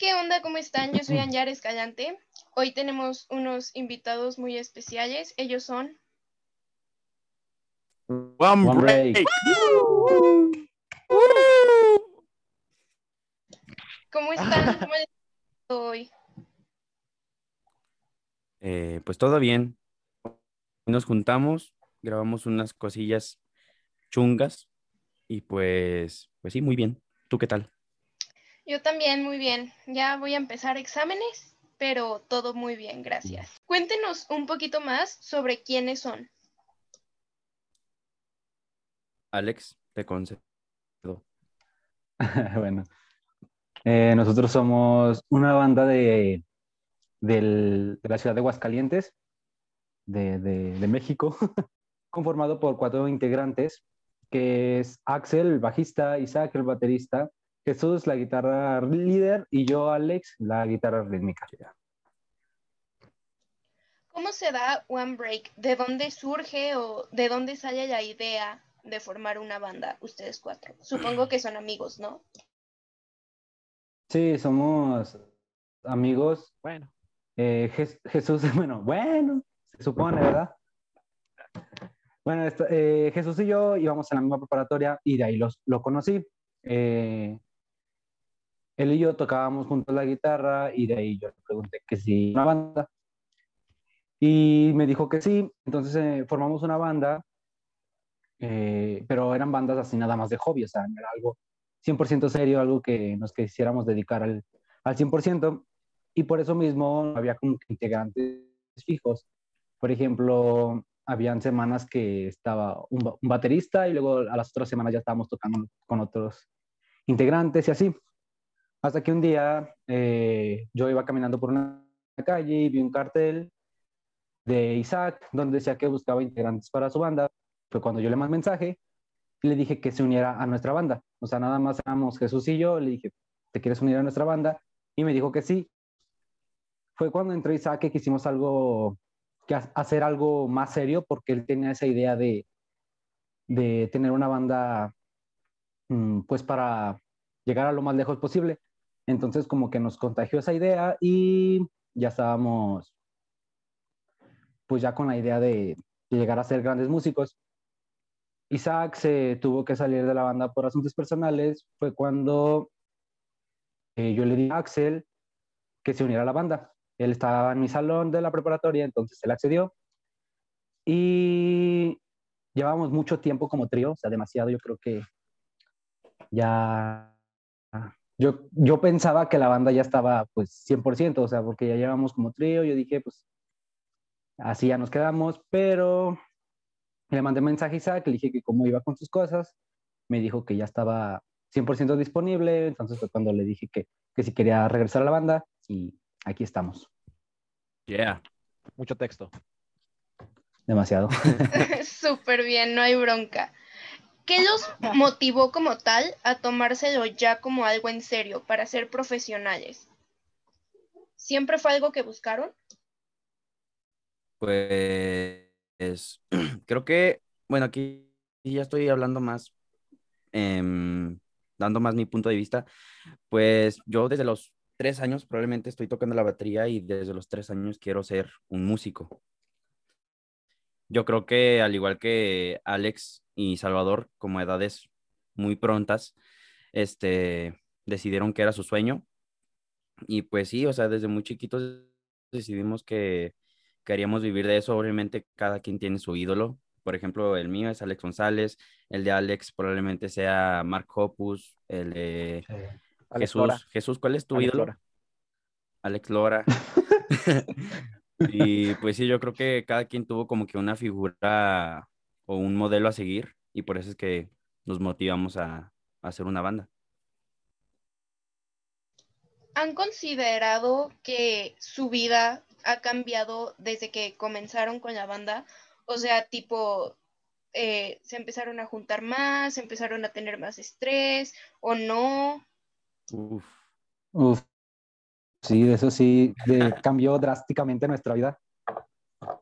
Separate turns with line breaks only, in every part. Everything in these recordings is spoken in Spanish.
¿Qué onda? ¿Cómo están? Yo soy Anyar Escalante. Hoy tenemos unos invitados muy especiales. Ellos son.
One,
One
break.
¿Cómo están? ¿Cómo les hoy?
Eh, pues todo bien. Nos juntamos, grabamos unas cosillas chungas y pues, pues sí, muy bien. ¿Tú qué tal?
Yo también, muy bien. Ya voy a empezar exámenes, pero todo muy bien, gracias. Cuéntenos un poquito más sobre quiénes son.
Alex, te concedo.
bueno, eh, nosotros somos una banda de, del- de la ciudad de Aguascalientes, de, de- de México, conformado por cuatro integrantes, que es Axel, el bajista, Isaac, el baterista, Jesús, la guitarra líder, y yo, Alex, la guitarra rítmica.
¿Cómo se da One Break? ¿De dónde surge o de dónde sale la idea de formar una banda, ustedes cuatro? Supongo que son amigos, ¿no?
Sí, somos amigos.
Bueno,
Eh, Jes- Jesús, bueno, bueno, se supone, ¿verdad? Bueno, esta- eh, Jesús y yo íbamos a la misma preparatoria y de ahí los, lo conocí. Eh, él y yo tocábamos juntos la guitarra y de ahí yo le pregunté que si una banda. Y me dijo que sí, entonces eh, formamos una banda, eh, pero eran bandas así nada más de hobby, o sea, era algo 100% serio, algo que nos quisiéramos dedicar al, al 100%, y por eso mismo había como integrantes fijos. Por ejemplo, habían semanas que estaba un, un baterista y luego a las otras semanas ya estábamos tocando con otros integrantes y así. Hasta que un día eh, yo iba caminando por una calle y vi un cartel de Isaac donde decía que buscaba integrantes para su banda. Fue cuando yo le mandé mensaje y le dije que se uniera a nuestra banda. O sea, nada más éramos Jesús y yo. Le dije, ¿te quieres unir a nuestra banda? Y me dijo que sí. Fue cuando entró Isaac que quisimos algo, que ha- hacer algo más serio porque él tenía esa idea de, de tener una banda mm, pues para llegar a lo más lejos posible. Entonces como que nos contagió esa idea y ya estábamos pues ya con la idea de, de llegar a ser grandes músicos. Isaac se tuvo que salir de la banda por asuntos personales. Fue cuando eh, yo le di a Axel que se uniera a la banda. Él estaba en mi salón de la preparatoria, entonces él accedió. Y llevábamos mucho tiempo como trío, o sea, demasiado. Yo creo que ya... Yo, yo pensaba que la banda ya estaba pues 100%, o sea, porque ya llevamos como trío. Yo dije, pues así ya nos quedamos, pero le mandé mensaje a Isaac, le dije que cómo iba con sus cosas, me dijo que ya estaba 100% disponible, entonces fue cuando le dije que, que si quería regresar a la banda y aquí estamos,
Yeah.
mucho texto.
demasiado.
Súper bien, no hay bronca. ¿Qué los motivó como tal a tomárselo ya como algo en serio, para ser profesionales? ¿Siempre fue algo que buscaron?
Pues creo que, bueno, aquí ya estoy hablando más, em, dando más mi punto de vista. Pues yo desde los tres años probablemente estoy tocando la batería y desde los tres años quiero ser un músico. Yo creo que al igual que Alex y Salvador, como edades muy prontas, este, decidieron que era su sueño. Y pues sí, o sea, desde muy chiquitos decidimos que queríamos vivir de eso. Obviamente cada quien tiene su ídolo. Por ejemplo, el mío es Alex González, el de Alex probablemente sea Mark Hoppus, el de Jesús.
Lora.
Jesús, ¿cuál es tu
Alex
ídolo?
Lora.
Alex Lora. Y pues sí, yo creo que cada quien tuvo como que una figura o un modelo a seguir y por eso es que nos motivamos a, a hacer una banda.
¿Han considerado que su vida ha cambiado desde que comenzaron con la banda? O sea, tipo, eh, se empezaron a juntar más, empezaron a tener más estrés o no.
Uf.
Uf, sí, eso sí, de- cambió drásticamente nuestra vida.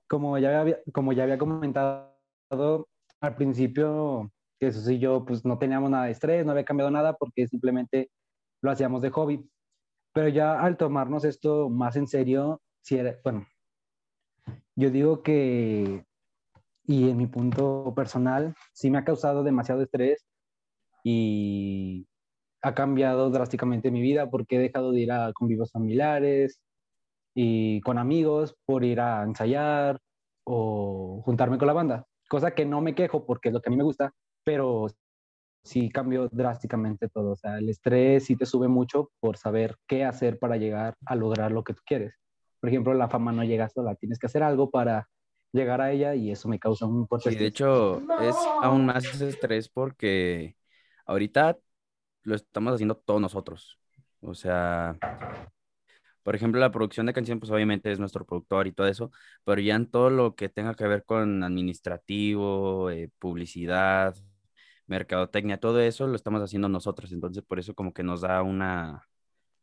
Como ya había, como ya había comentado al principio, Jesús y yo pues no teníamos nada de estrés, no había cambiado nada porque simplemente lo hacíamos de hobby. Pero ya al tomarnos esto más en serio, si era, bueno, yo digo que, y en mi punto personal, sí me ha causado demasiado estrés y ha cambiado drásticamente mi vida porque he dejado de ir a convivos familiares y con amigos por ir a ensayar o juntarme con la banda, cosa que no me quejo porque es lo que a mí me gusta, pero sí cambió drásticamente todo. O sea, el estrés sí te sube mucho por saber qué hacer para llegar a lograr lo que tú quieres. Por ejemplo, la fama no llega sola, tienes que hacer algo para llegar a ella y eso me causa un
fuerte de hecho es aún más estrés porque ahorita lo estamos haciendo todos nosotros. O sea, por ejemplo, la producción de canción, pues obviamente es nuestro productor y todo eso, pero ya en todo lo que tenga que ver con administrativo, eh, publicidad, mercadotecnia, todo eso lo estamos haciendo nosotros, entonces por eso como que nos da una,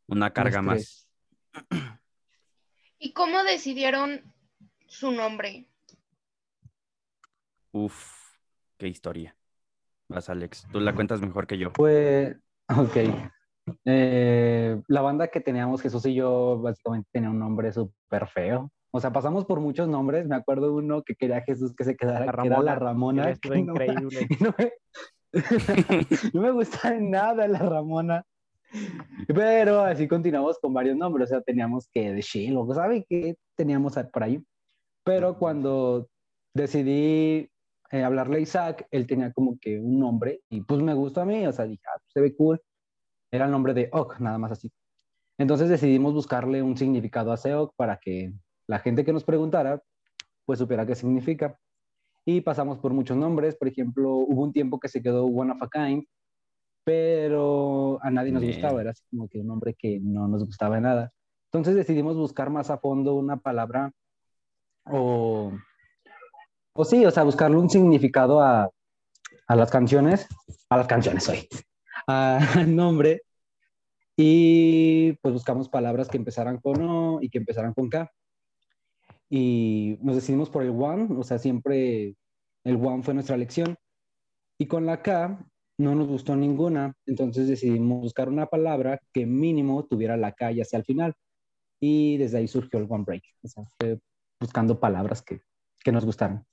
una carga más.
¿Y cómo decidieron su nombre?
Uf, qué historia. Vas, Alex, tú la cuentas mejor que yo.
Pues, ok. Eh, la banda que teníamos, Jesús y yo, básicamente tenía un nombre súper feo. O sea, pasamos por muchos nombres. Me acuerdo uno que quería Jesús que se quedara, la que era la Ramona.
increíble.
no me gusta nada la Ramona. Pero así continuamos con varios nombres, o sea, teníamos que de Shiloh, ¿sabe qué teníamos por ahí? Pero cuando decidí eh, hablarle a Isaac, él tenía como que un nombre y pues me gustó a mí, o sea, dije, ah, pues, se ve cool. Era el nombre de Ok, nada más así. Entonces decidimos buscarle un significado a Seok para que la gente que nos preguntara, pues supiera qué significa y pasamos por muchos nombres. Por ejemplo, hubo un tiempo que se quedó One of a Kind, pero a nadie nos gustaba, era así como que un nombre que no nos gustaba de nada. Entonces decidimos buscar más a fondo una palabra o, o sí, o sea, buscarle un significado a, a las canciones, a las canciones hoy, al nombre. Y pues buscamos palabras que empezaran con O y que empezaran con K y nos decidimos por el One, o sea, siempre el One fue nuestra elección. Y con la K no nos gustó ninguna, entonces decidimos buscar una palabra que mínimo tuviera la K ya hacia el final. Y desde ahí surgió el One Break, o sea, buscando palabras que, que nos gustaran.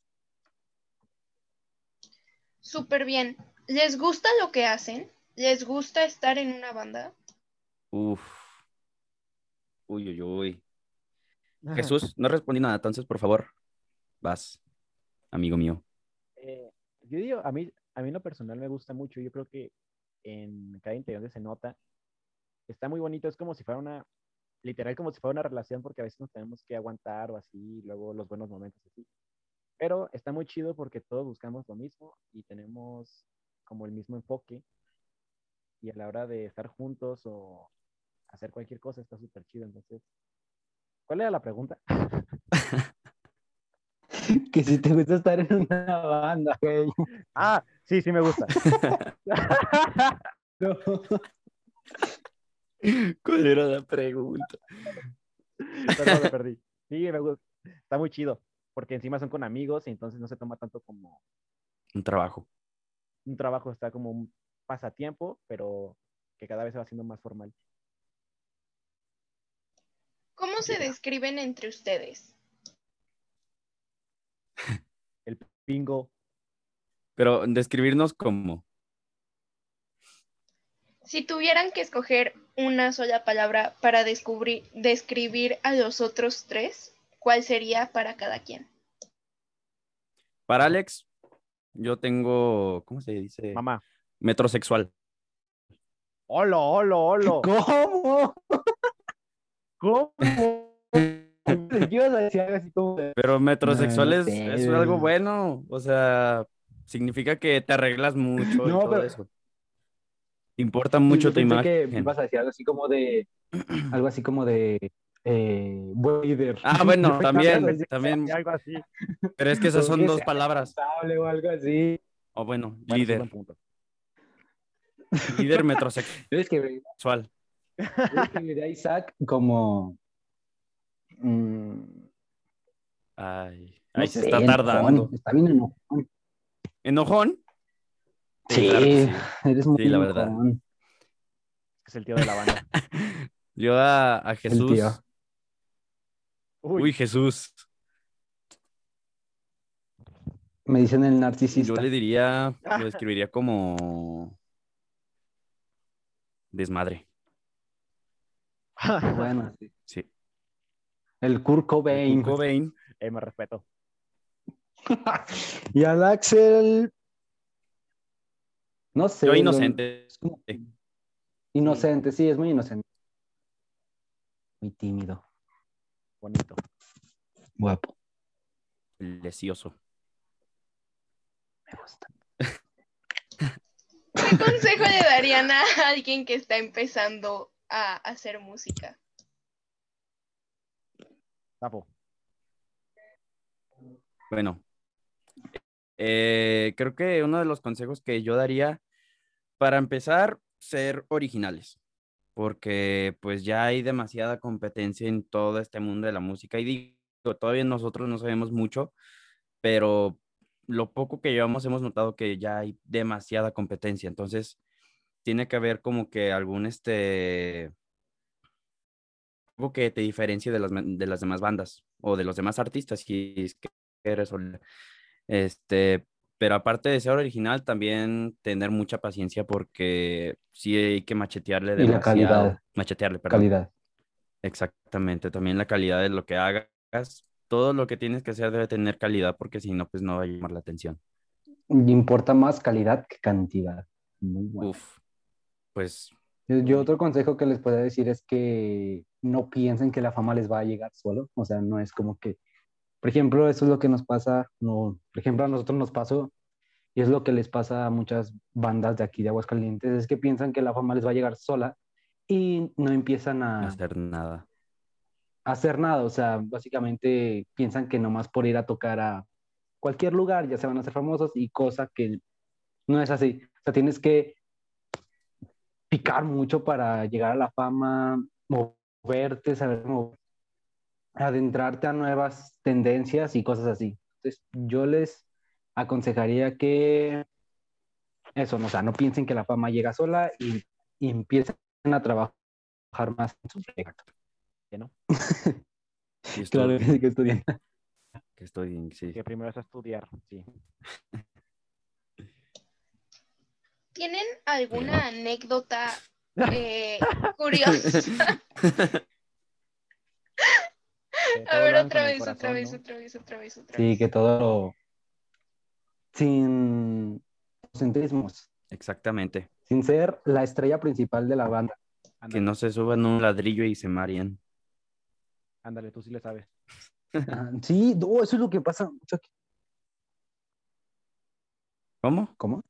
Súper bien. ¿Les gusta lo que hacen? ¿Les gusta estar en una banda?
Uf. Uy, uy, uy. Jesús, no respondí nada, entonces por favor, vas, amigo mío.
Eh, yo digo, a mí, a mí en lo personal me gusta mucho, yo creo que en cada interior se nota, está muy bonito, es como si fuera una, literal como si fuera una relación, porque a veces nos tenemos que aguantar o así, luego los buenos momentos así. Pero está muy chido porque todos buscamos lo mismo y tenemos como el mismo enfoque. Y a la hora de estar juntos o hacer cualquier cosa está súper chido. Entonces, ¿Cuál era la pregunta?
que si te gusta estar en una banda, güey.
Ah, sí, sí me gusta.
¿Cuál era la pregunta?
Perdón, me perdí. Sí, me gusta. Está muy chido, porque encima son con amigos y entonces no se toma tanto como...
Un trabajo.
Un trabajo está como un pasatiempo, pero que cada vez se va haciendo más formal.
¿Cómo se describen entre ustedes?
El pingo.
Pero describirnos como.
Si tuvieran que escoger una sola palabra para descubrir, describir a los otros tres, ¿cuál sería para cada quien?
Para Alex, yo tengo, ¿cómo se dice?
Mamá.
Metrosexual.
Hola, hola, hola.
¿Cómo? ¿Cómo?
Pero metrosexual es, algo bueno, o sea, significa que te arreglas mucho no, y todo eso. Importa mucho tu imagen.
Que vas a decir algo así como de, algo así como de, eh,
Ah, bueno, también, también.
Algo así.
Pero es que esas son dos palabras.
O algo así.
O bueno, líder. líder metrosexual.
Es que, a Isaac como.
Mm, Ay, ahí se está tardando.
Está bien enojón.
¿Enojón?
Sí, eres muy
sí, la verdad.
Es el tío de la banda.
Yo a, a Jesús. Uy,
Uy,
Jesús.
Me dicen el
Yo
narcisista.
le diría, lo describiría como desmadre.
Bueno, sí.
Sí.
El Kurt Cobain.
Kurt Cobain.
eh, me respeto.
y al Axel. No sé.
Yo inocente.
Inocente, sí, es muy inocente. Muy tímido.
Bonito.
Guapo.
Lesioso.
Me gusta.
¿Qué consejo le darían a alguien que está empezando a hacer música?
Tapo.
Bueno, eh, creo que uno de los consejos que yo daría, para empezar, ser originales, porque pues ya hay demasiada competencia en todo este mundo de la música y digo, todavía nosotros no sabemos mucho, pero lo poco que llevamos hemos notado que ya hay demasiada competencia, entonces tiene que haber como que algún este algo que te diferencie de las, de las demás bandas o de los demás artistas, si es que eres. Este, pero aparte de ser original, también tener mucha paciencia porque sí hay que machetearle
Y la calidad.
Machetearle, perdón.
Calidad.
Exactamente, también la calidad de lo que hagas. Todo lo que tienes que hacer debe tener calidad porque si no, pues no va a llamar la atención.
Importa más calidad que cantidad. Muy bueno.
Uf, pues
Yo, yo otro consejo que les puedo decir es que no piensen que la fama les va a llegar solo. O sea, no es como que, por ejemplo, eso es lo que nos pasa, no, por ejemplo, a nosotros nos pasó y es lo que les pasa a muchas bandas de aquí de Aguascalientes, es que piensan que la fama les va a llegar sola y no empiezan a
hacer nada.
Hacer nada. O sea, básicamente piensan que nomás por ir a tocar a cualquier lugar ya se van a hacer famosos y cosa que no es así. O sea, tienes que picar mucho para llegar a la fama, moverte, saber cómo adentrarte a nuevas tendencias y cosas así. Entonces, yo les aconsejaría que eso, no, o sea, no piensen que la fama llega sola y, y empiecen a trabajar más en su proyecto.
¿Que no?
Sí,
Claro
estoy,
que estudian.
que estoy, sí.
Que primero es estudiar, sí.
¿Tienen alguna anécdota eh, curiosa?
Que
A ver, otra vez, otra vez,
¿no?
otra vez, otra vez, otra
Sí,
vez.
que todo lo- sin centrismos,
Exactamente.
sin ser la estrella principal de la banda.
Que no se suban un ladrillo y se marien.
Ándale, tú sí le sabes.
Sí, no, eso es lo que pasa mucho aquí.
¿Cómo?
¿Cómo?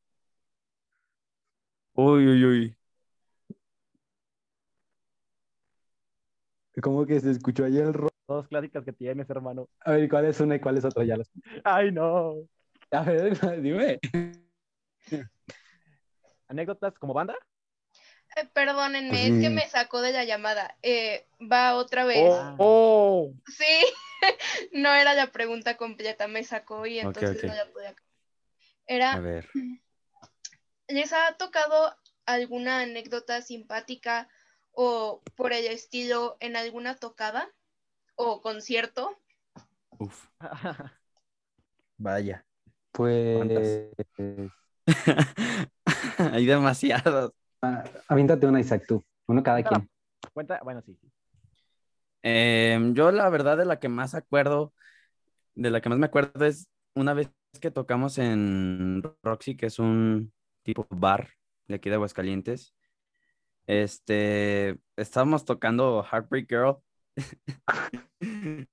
Uy, uy, uy.
¿Cómo que se escuchó ahí el ro-
Dos clásicas que tienes, hermano.
A ver, ¿cuál es una y cuál es otra? Ya las...
Ay, no.
A ver, dime.
¿Anécdotas como banda?
Eh, perdónenme,
Pues
es que me sacó de la llamada. Eh, va otra vez.
Oh, oh.
Sí, no era la pregunta completa, me sacó y entonces no la podía.
A
Era,
ver.
¿les ha tocado alguna anécdota simpática o por el estilo en alguna tocada o concierto?
Uf. Vaya.
Pues,
Hay demasiados.
Ah, aviéntate una, Isaac, tú. Uno cada
Cuéntala.
quien.
Cuenta, bueno, sí. sí.
Em, yo la verdad de la que más acuerdo, de la que más me acuerdo es una vez que tocamos en Roxy, que es un tipo bar de aquí de Aguascalientes. Este, estábamos tocando Heartbreak Girl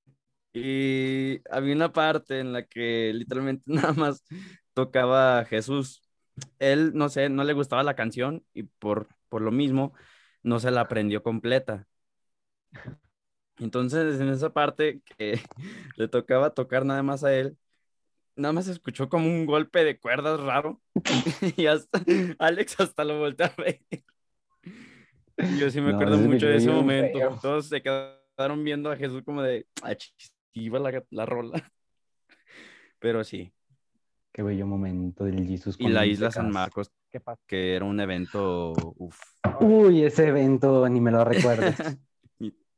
y había una parte en la que literalmente nada más tocaba Jesús. Él, no sé, no le gustaba la canción y por, por lo mismo no se la aprendió completa. Entonces, en esa parte que le tocaba tocar nada más a él, nada más escuchó como un golpe de cuerdas raro y hasta Alex hasta lo volteó a ver. Yo sí me
No,
acuerdo mucho de ese momento.
feo.
Todos se quedaron viendo a Jesús como de, ah, chis, iba la, la rola. Pero sí.
Qué bello momento del Jesús.
Y la isla San. Marcos
¿Qué pasa?
que era un evento, uf.
Uy, ese evento, ni me lo recuerdes.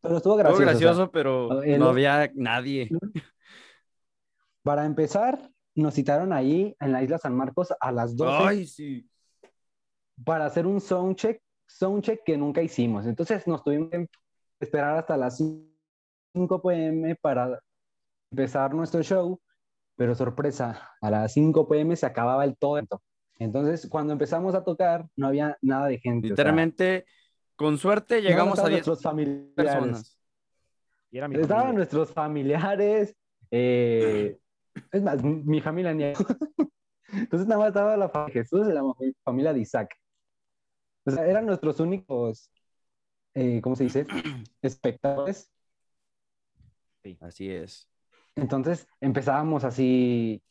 Pero estuvo
Estuvo
gracioso. o sea,
gracioso, pero
el-
no había nadie.
para empezar, nos citaron ahí en la isla San Marcos a las 12
Ay, sí.
para hacer un soundcheck, soundcheck que nunca hicimos. Entonces nos tuvimos que esperar hasta las 5 pm para empezar nuestro show, pero sorpresa, a las 5 pm se acababa el todo. Entonces, cuando empezamos a tocar, no había nada de gente. o sea,
Literalmente, con suerte, llegamos a
estaban
10
nuestros familiares.
personas.
Y era mi
Estaban
familia.
nuestros familiares. eh, es más, mi- mi familia ni. Entonces nada más estaba la familia de Jesús y la familia de Isaac. O sea, eran nuestros únicos, eh, ¿cómo se dice? Espectadores.
Así es.
Entonces empezábamos así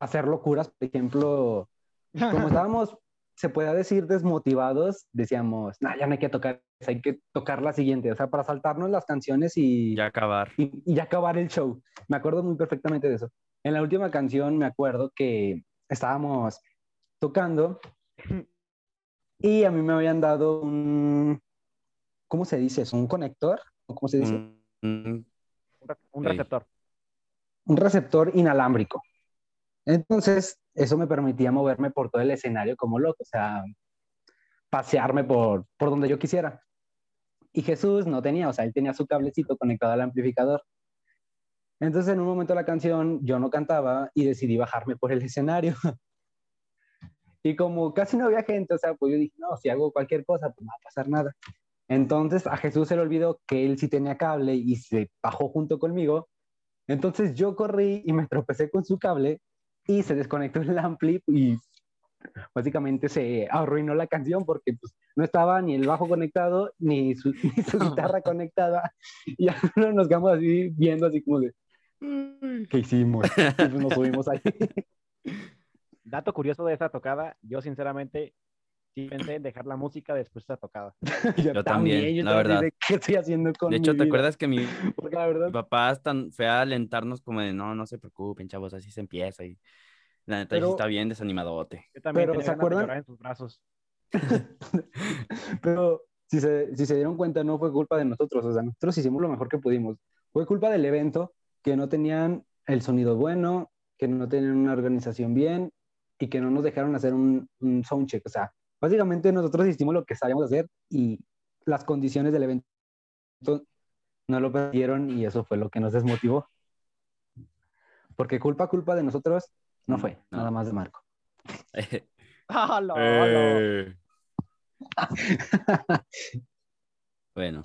a hacer locuras. Por ejemplo, como estábamos, se puede decir, desmotivados, decíamos, no, ya no hay que tocar, hay que tocar la siguiente. O sea, para saltarnos las canciones y
Ya acabar.
y, y ya acabar el show. Me acuerdo muy perfectamente de eso. En la última canción me acuerdo que estábamos tocando y a mí me habían dado un, ¿cómo se dice eso? ¿Un conector? ¿O ¿Cómo se dice?
Un- un-
Un receptor.
Un receptor inalámbrico. Entonces, eso me permitía moverme por todo el escenario como loco, o sea, pasearme por, por donde yo quisiera. Y Jesús no tenía, o sea, él tenía su cablecito conectado al amplificador. Entonces, en un momento de la canción, yo no cantaba y decidí bajarme por el escenario. Y como casi no había gente, o sea, pues yo dije, no, si hago cualquier cosa, pues no va a pasar nada. Entonces, a Jesús se le olvidó que él sí tenía cable y se bajó junto conmigo. Entonces, yo corrí y me tropecé con su cable y se desconectó el ampli y básicamente se arruinó la canción porque pues, no estaba ni el bajo conectado ni su, ni su guitarra conectada. Y ya nos quedamos así viendo así como de, ¿qué hicimos? Y nos subimos ahí.
Dato curioso de esa tocada, yo sinceramente sí pensé en dejar la música después de esa tocada.
Yo también,
yo
la verdad.
de, ¿Qué estoy haciendo con
De hecho,
mi
¿te
vida?".
acuerdas que mi,
Porque la verdad,
mi papá hasta fue a alentarnos como de, no, no se preocupen, chavos, así se empieza y la neta
Pero-
está bien desanimadote.
Yo también
Pero, ¿se acuerdan?
en sus brazos.
Pero si se, si se dieron cuenta, no fue culpa de nosotros. O sea, nosotros hicimos lo mejor que pudimos. Fue culpa del evento, que no tenían el sonido bueno, que no tenían una organización bien y que no nos dejaron hacer un, un soundcheck. O sea, básicamente nosotros hicimos lo que sabíamos hacer y las condiciones del evento no lo perdieron y eso fue lo que nos desmotivó. Porque culpa, culpa de nosotros no fue,
no.
nada más de Marco.
¡Ah, no, no!
Eh. bueno,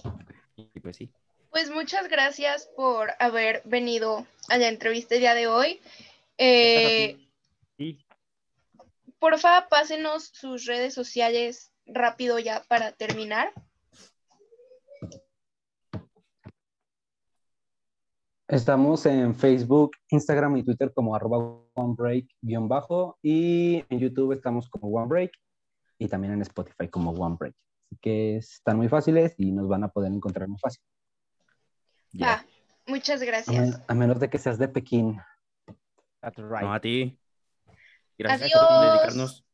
y pues sí.
Pues muchas gracias por haber venido a la entrevista el día de hoy. Eh,
Sí,
porfa, pásenos sus redes sociales rápido ya para terminar.
Estamos en Facebook, Instagram y Twitter como arroba OneBreak-bajo y en YouTube estamos como OneBreak y también en Spotify como OneBreak. Así que están muy fáciles y nos van a poder encontrar muy fácil.
Ya.
Ah, muchas
A,
gracias.
men- a menos de que seas de Pekín.
that's right.
No, a ti. Gracias
Adiós.
por dedicarnos